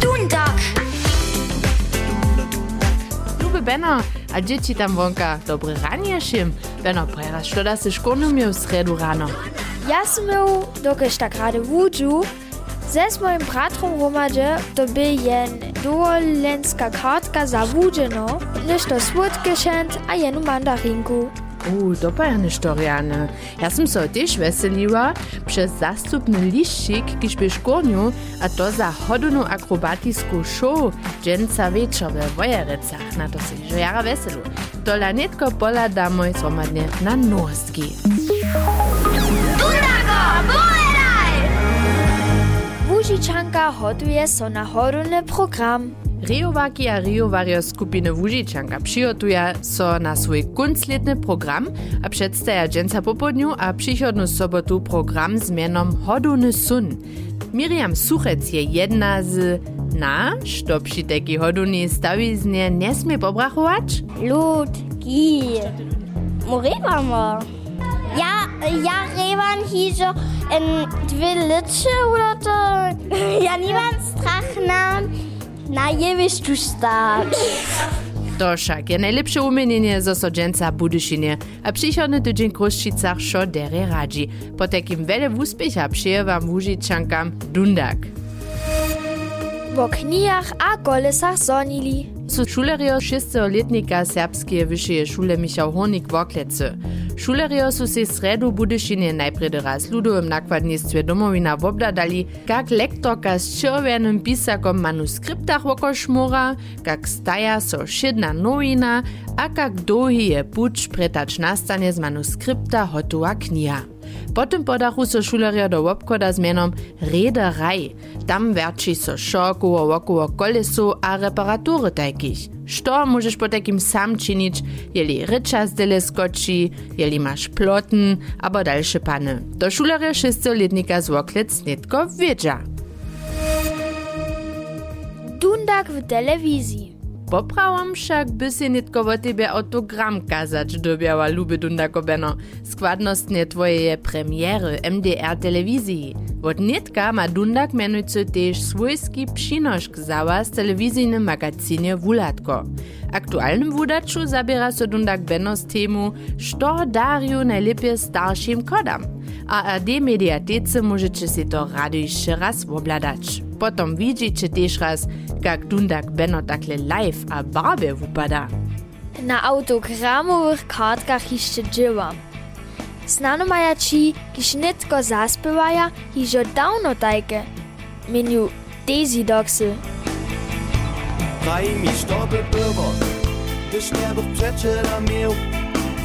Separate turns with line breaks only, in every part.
Dundak!
Lube a dzieci tam wonka dobre ranie szym. Benno, prera, što da se školnu miał w sredu rano?
Ja sam miał, dokež tak rady wudżu, ze z moim bratrom hromadzie to by jen dowolenska kartka za wudżeno, niż to słodkie szent a jenu mandarinku.
U, dopajane štoriane. Ja som so tiež veseliła przez zastupny liščik, kiž by škorniu, a to za hodinu akrobatisku show dženca večer we Vojerecach. Na to si že jara veselu. Tola netko pola da moj zhromadne na
bueraj!
Wužičanka hoduje so na program.
Riowaki a Riowario skupiny Łužičanka přihotuje so na swój kuncletny program a przedstawia dżęca popodniu a przychodnu sobotu program z mianom Hodony sun. Miriam Suchec je jedna z na, što przy takiej hoduny stawiznie nie smie pobrachować?
Lud, Gi. Morevamo. Ja, ja revan hižo en dve liče oder to. Ja nimam strach na, na jevišću stać.
To však je najlepsze umienienie zo so dżęca Budyšinie a przychodny tydzień Kruščicach šo dere radzi. Po takim wiele úspecha przyje wam Łužičankam Dundak.
Wo knijach a kolesach zonili.
Šulerjo šestletnika Serbske višje šule Mišal Honik v Oklece. Šulerjo so se sredo Budešine najprej raz ludovem nakladnictve domovina obladali, kak lektorka s červenim pisakom manuskriptah oko šmora, kak staja so šedna novina, a kak dolgi je puč pretač nastane z manuskripta hotova knjiga. Potem podachu so šulerio do obchoda z menom Rederaj. Tam werči so šokovo wokoło kolesu a reparatury takich. Što możesz po takim sam jeli rycza z dyle jeli masz ploten, albo dalsze pany. To šulerio šestoletnika z Woklec netko wiedza.
Dundak w telewizji.
Poprawam však by si nitko o tebe autogram kazać dobiała luby Dundako Beno. Składnostnie twoje je premiery MDR telewizji. Od nitka ma Dundak mianujcy też swojski przynoszk zała z telewizyjnym magazynie Wulatko. Aktualnym wudaczu zabiera so Dundak Beno z temu, što dariu najlepiej starszym kodam. A AD mediatece możecie si to rady jeszcze raz obladać. Potom widzicie też raz, jak Dundak Beno takle live a barbe wupada.
Na autogramowych kartkach jeszcze dzieła. Znano maja ci, kiż nitko zaspiewaja, hižo dawno tajke. Menu Daisy Dogsy.
Daj mi, što by było, gdyż nie bych przeczela miał.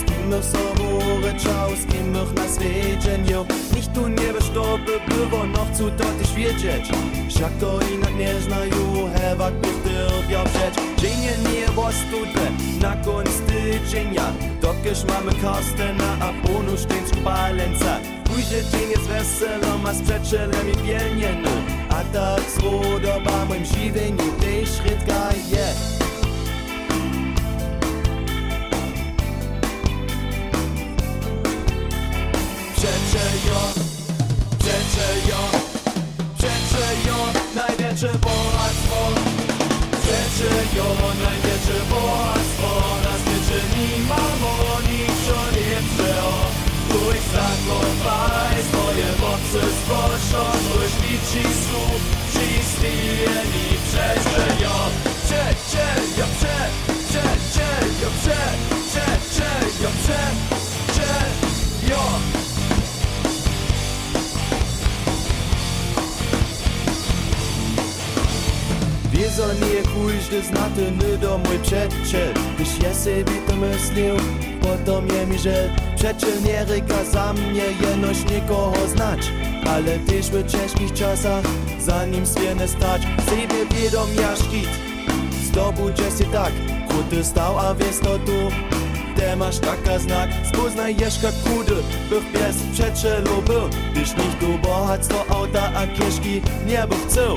Z kim bych sobą ryczał, z kim bych na świecie miał. Nicht tu nie by, što by było, noch zu deutlich wiedzieć. Však to inak nie znają, hewak bych dyrbiał przeć. Dzienie nie was tutaj, na koniec tydzienia. Dokiż mamy Karstena, a stehen zu Balenca. Pójdzie dzień jest weselo, ma z przeczelem i pienienu. A tak spodoba moim żywieniu, tej szrytka je. Przecze Przecze jo, największe kujšte znate do mój przeczel Gdyż ja sobie to myślał, potom je mi Przeczel nie ryka za mnie, jenoś nikogo znać. Ale też w ciężkich czasach, zanim swiene stać. Sobie wiedom ja szkit, zdobudź się tak? Kruty stał, a wiesz to tu. Te masz taka znak, spoznajesz jak kudy Bych bez przeczelu był. Gdyż nicht du bohatstwo auta, a kieszki nie bych chcał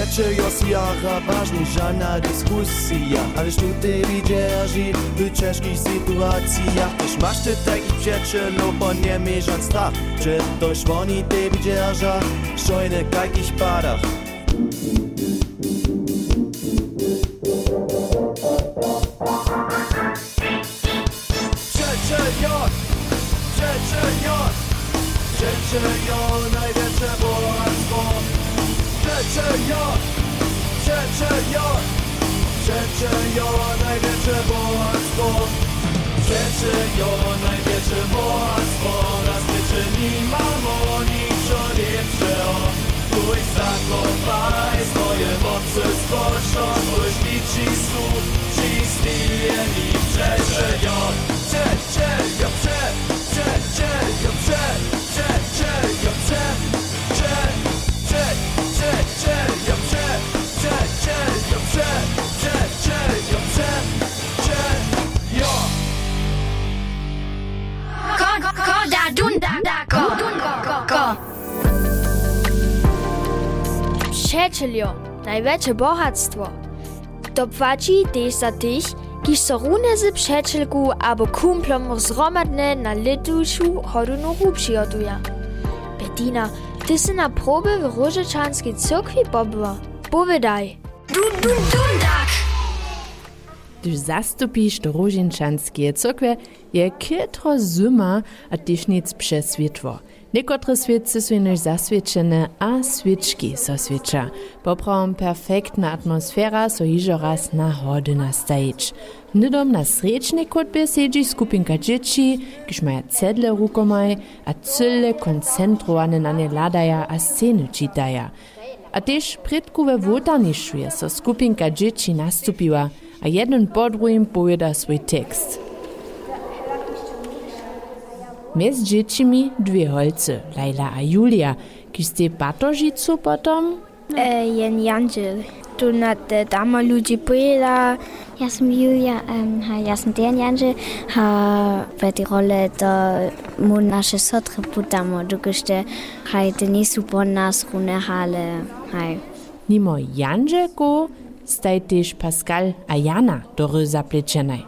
Przecie jest jara ważny żadna dyskusja. Ale sztuty widzierzy w ciężkich sytuacjach Też masz ty takich przyjacielów, bo nie mierzan strach Czy też oni ty widzierza Szojny jakich padach Przeczejo, przeczejo, przeczejo, największe bogactwo Przeczejo, największe bogactwo
Przyjacielio, największe bogactwo. To płaci też za tych, kiż so rune z przyjacielku albo kumplom zromadne na letuszu hodunu przygotują. Bettina, ty si na proby w Różyczanskiej cyrkwi pobyła. Powiedaj.
Dun, dun, dundak!
Gdyż zastupisz do Różinčanskiej cyrkwie, je kietro zima, a tyś nic przeswietło. Niekotre świece są już zaswieczene, a świeczki so świecza. Poprawom perfektna atmosfera so hižo raz na hody nastajić. Nydom na srečnej kotbie siedzi skupinka dzieci, kiż maja cedle rukomaj, a cyle koncentrowane na nie ladaja a sceny čitaja. A też predku we wotarnišu je so skupinka dzieci nastupiła, a jeden po drugim swój tekst. Mez dziećmi dwie holce, Laila a Julia, ki ste batožicu potom?
E, jen Janžel. Tu na te dama ludzi pojela.
Ja sam Julia, um, ha, ja sam den Janže, ha ve die Rolle da mu naše sotre putamo, dukešte haj te nisu po nas rune hale, haj.
Nimo Janžeko staj tež Pascal a Jana dory zaplečenaj.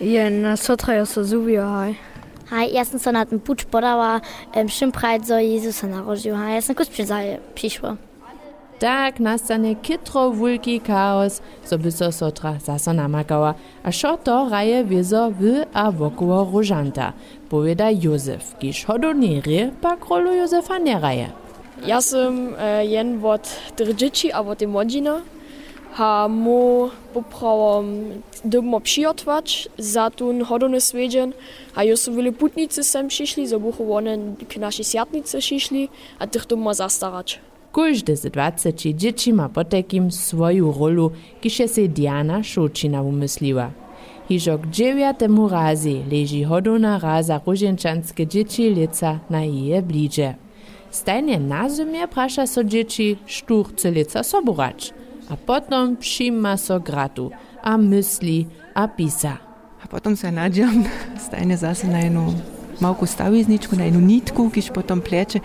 Jen sotra so zuvio haj.
Haj, ja sam se na ten puč podała, um, czym prajdzo Jezusa narodził, haj, ja sam kus przyszła.
Tak nastane kitro wulki chaos, so by so sotra zaso namakała, a šo to raje wiezo w a wokoło różanta, powiada Józef, kiż hodownie ry, pak rolu Józefa nie raje.
Ja sam e, jen od tych dzieci, a od tej młodziny. Ha mu poprawom doma przyjotwać za ten hodowny swiedzien, a już są wiele putnicy sem przyszli, so buchu one k naszej siatnicy przyszli, a tych doma zastarać.
Każdy z 20 dzieci ma potekim swoją rolu, kiż je se Diana Šočina umysliła. Hižo k dziewiatemu razy leży hodowna raza różenčanske dzieci lica na jej blidzie. Stajnie na zimie prasza so dzieci, sztu chce lica soborać. A potom przyjma so gratu, a myśli, a pisa.
A potom se nađem, stajne zase na jednu malku stavizničku, na jednu nitku, kiž potom pleče.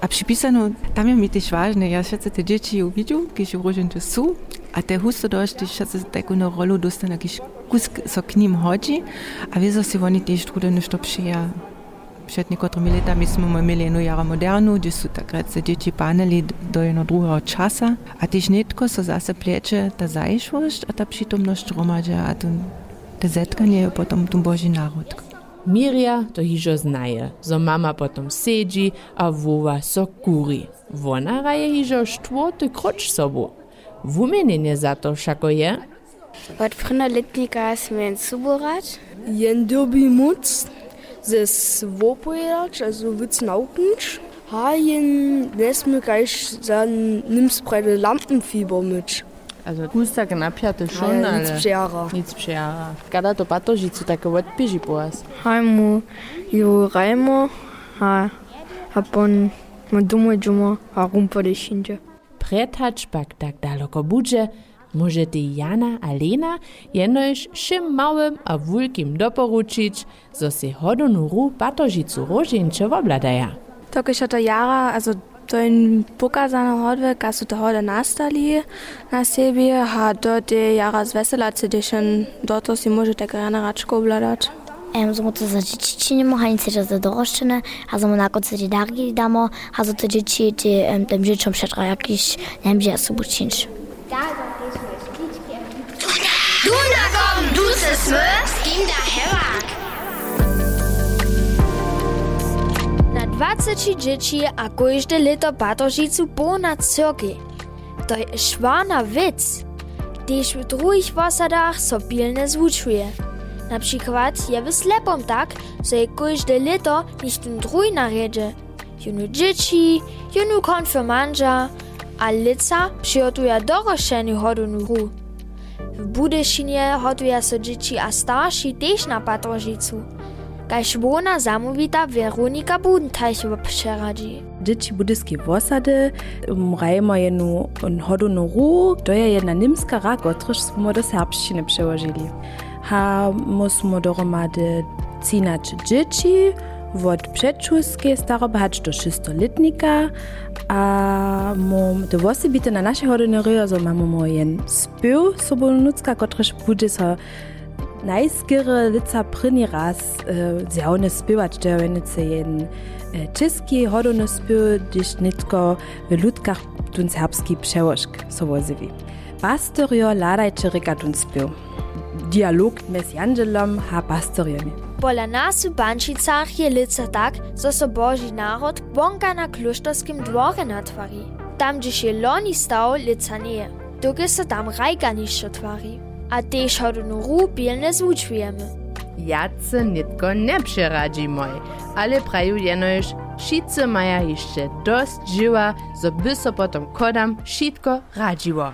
A przypisano, tam je mi też ważne, ja się te dzieci uwidział, kiedy różne są, a te husto dość, też się taką rolę dostane, kiedy kus so k chodzi, a wiedzą się oni też trudy nie to przyja. Przed niektórymi latami jsme mieli jednu jara modernu, gdzie są takrat se dzieci paneli do jedno drugiego czasa, a też netko so zase plecze ta zajszłość, a ta przytomność romadza, a ten, te zetkanie je potom tu Boży naród.
Mirja to hižo znaje, zo mama potom sedzi a vova so kuri. Wona raje hižo štvoty kroč sobu. Wumienenie za to všako je?
Od prna letnika sme suborat.
Jen dobi muc, das Wopojac, also Witznaukens. Haien, Nesmegeich, dann nimmst breite Lampenfieber mit.
Also Gusta knapiate ah, schon, ale
nic przyjara.
Nic przyjara. Kada to pato życie takie odpiży po was.
Hajmu, ju rajmo, ha, ha pon, ma dumę dżumo, a rumpa de szyndzie.
Pretac, bak tak daleko budże, może ty Jana a Lena jenož všem małym a wulkim doporučić, zo si hodonu ru patožicu rožinče wobladaja.
To je to jara, also to je pokazano hodve, kad su to hode nastali na sebi, a to je jara zveselace, gdje še do to si možete grana račko obladati.
Um, so to za dzieci czynimy, a nic za dorożczone, a za monako co ci dargi damo, a za to dzieci ty tym dzieciom przetra jakiś, nie wiem, gdzie czynić.
Smør, skin der herak.
Na 20 dzieci a każde lito patožicu ponad cyrki. To je švarna wic, gdyż w drugich posadach so pilne zvučuje. Na przykład je w slepom tak, że je każde lito nicht in drugi naredzie. Junu dzieci, junu konfirmandża, a lica przygotuje doroszczeniu hodunu ru. W Budyszynie hotuje so dzieci a starsi też na patožicu. Kaž bona zamówita Weronika Budenteich przeradzi.
Dzieci budyskie wosady, mrajmo jenu hodu no ru, to je jedna nimska rak, otryż smo do serbszczyny przełożyli. Ha musmo dohromady cinać dzieci, od przedszulskiej starobhać do szestoletnika, a mo de wosybite na naszej hodiny ryjo, mamy mo jen spył sobolnucka, kotryż bude so najskere lica prni raz e, zjavne spěwać, to je venice jen e, hodony spěv, když nitko v ludkach tun serbski přełožk so vozivi. Pastorio ladajče reka tun spěv. Dialog mes Jandelom ha pastorioni.
Pola nas w Bančicach je lica tak, zo so Boži narod bonka na kloštorskim dvore natvari. Tam, gdzie je loni stał, lica nie. Dokie so tam rajka niższo tvari. A tež hodunu ru pilne zvučujemy.
Jace nitko ne przeradzi moj, ale praju jenož šice maja jeszcze dost żyła, zo by so potom kodam šitko radziło.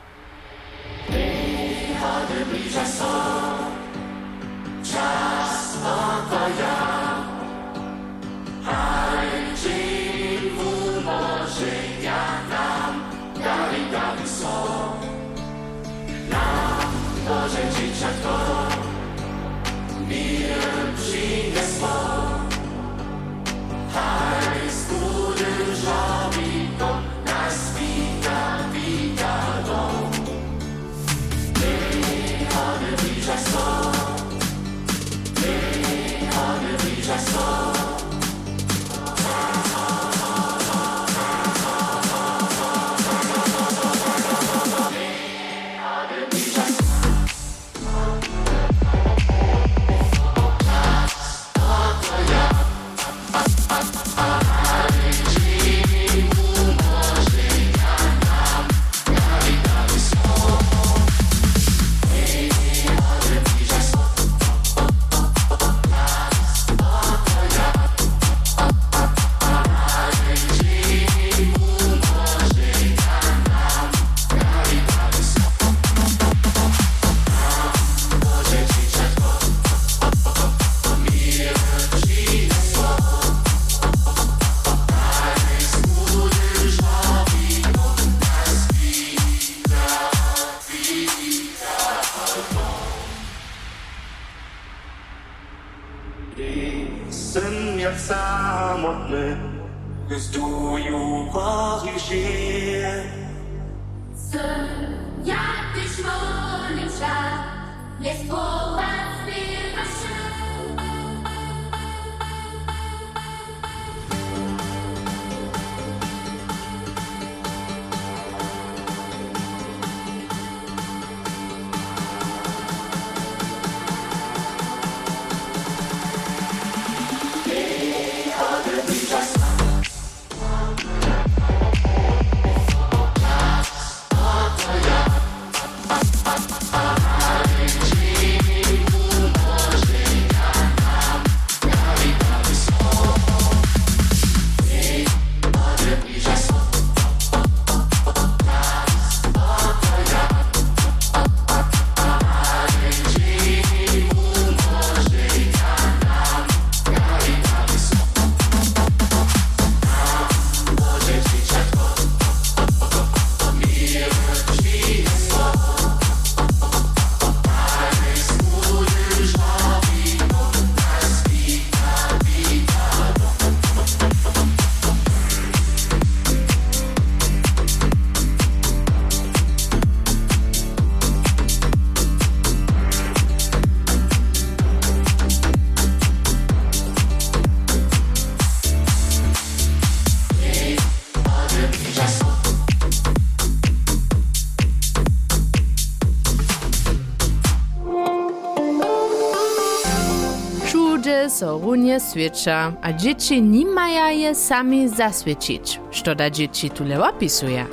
się a dzieci nie mają je sami zaswiecić. Co da dzieci tyle opisuje?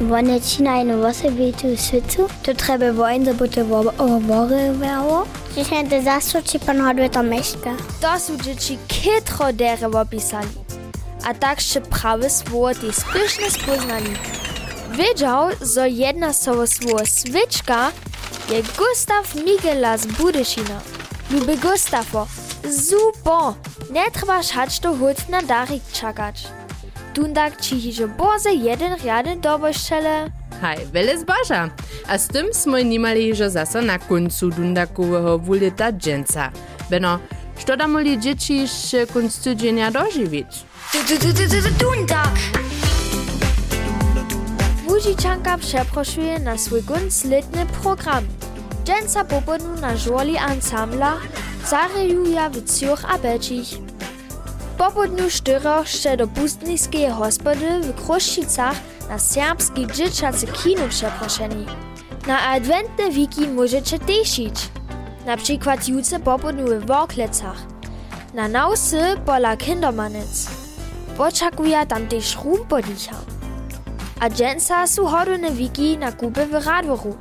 Wann ci na jedną woszę tu świecu, to trzeba wojn, żeby to oborywało. Dzisiaj to zaswieci pan hoduje to meszka.
To są dzieci kitro dery opisali, a także prawe słowo te spyszne spoznali. Wiedział, że jedna słowo słowo świeczka je Gustav Migela z Budyszina. Lubię Gustavo. Super! Nie trzeba hać to hut na darik czekać. Dundak ci hižo boze jeden riaden doboščele.
Haj, vele zbaža. A z tym smo nimali že zasa na koncu dundakového vulita dženca. Beno, što da moli dzieci še konc tydzienia doživić?
Dundak!
Łužičanka przeproszuje na swój gunc letny program. Dženca popodnu na żoli ansambla zarejuja w Cioch a Belčich. Popodnu štyroch še do pustniskiej hospody w Kruščicach na serbski dzieciacy kino przeproszeni. Na adwentne wiki możecie tešić. Na przykład jutro popodnu w Worklecach. Na nausy pola Kindermanec. Oczekuje tam też rumpodicha. A dżęca su hodone wiki na kupy w Radworu.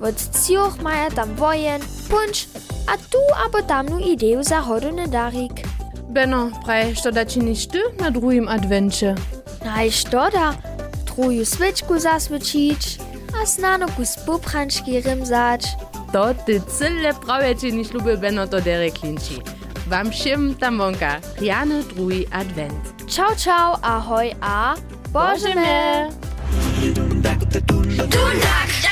Od Cioch maja tam wojen, punch, a tu abo tamnu ideju za hodone darik.
Beno, praj, što da činiš ty na drugim advencie?
Naj što da? Truju svečku zasvečić, a snano kus poprančki rimzać.
To ty cyle prawie činiš lubię Beno to dere klinči. Wam všem tam vonka, Jany drugi advent.
Ciao, ciao, ahoj a Boże mnie!
Dundak!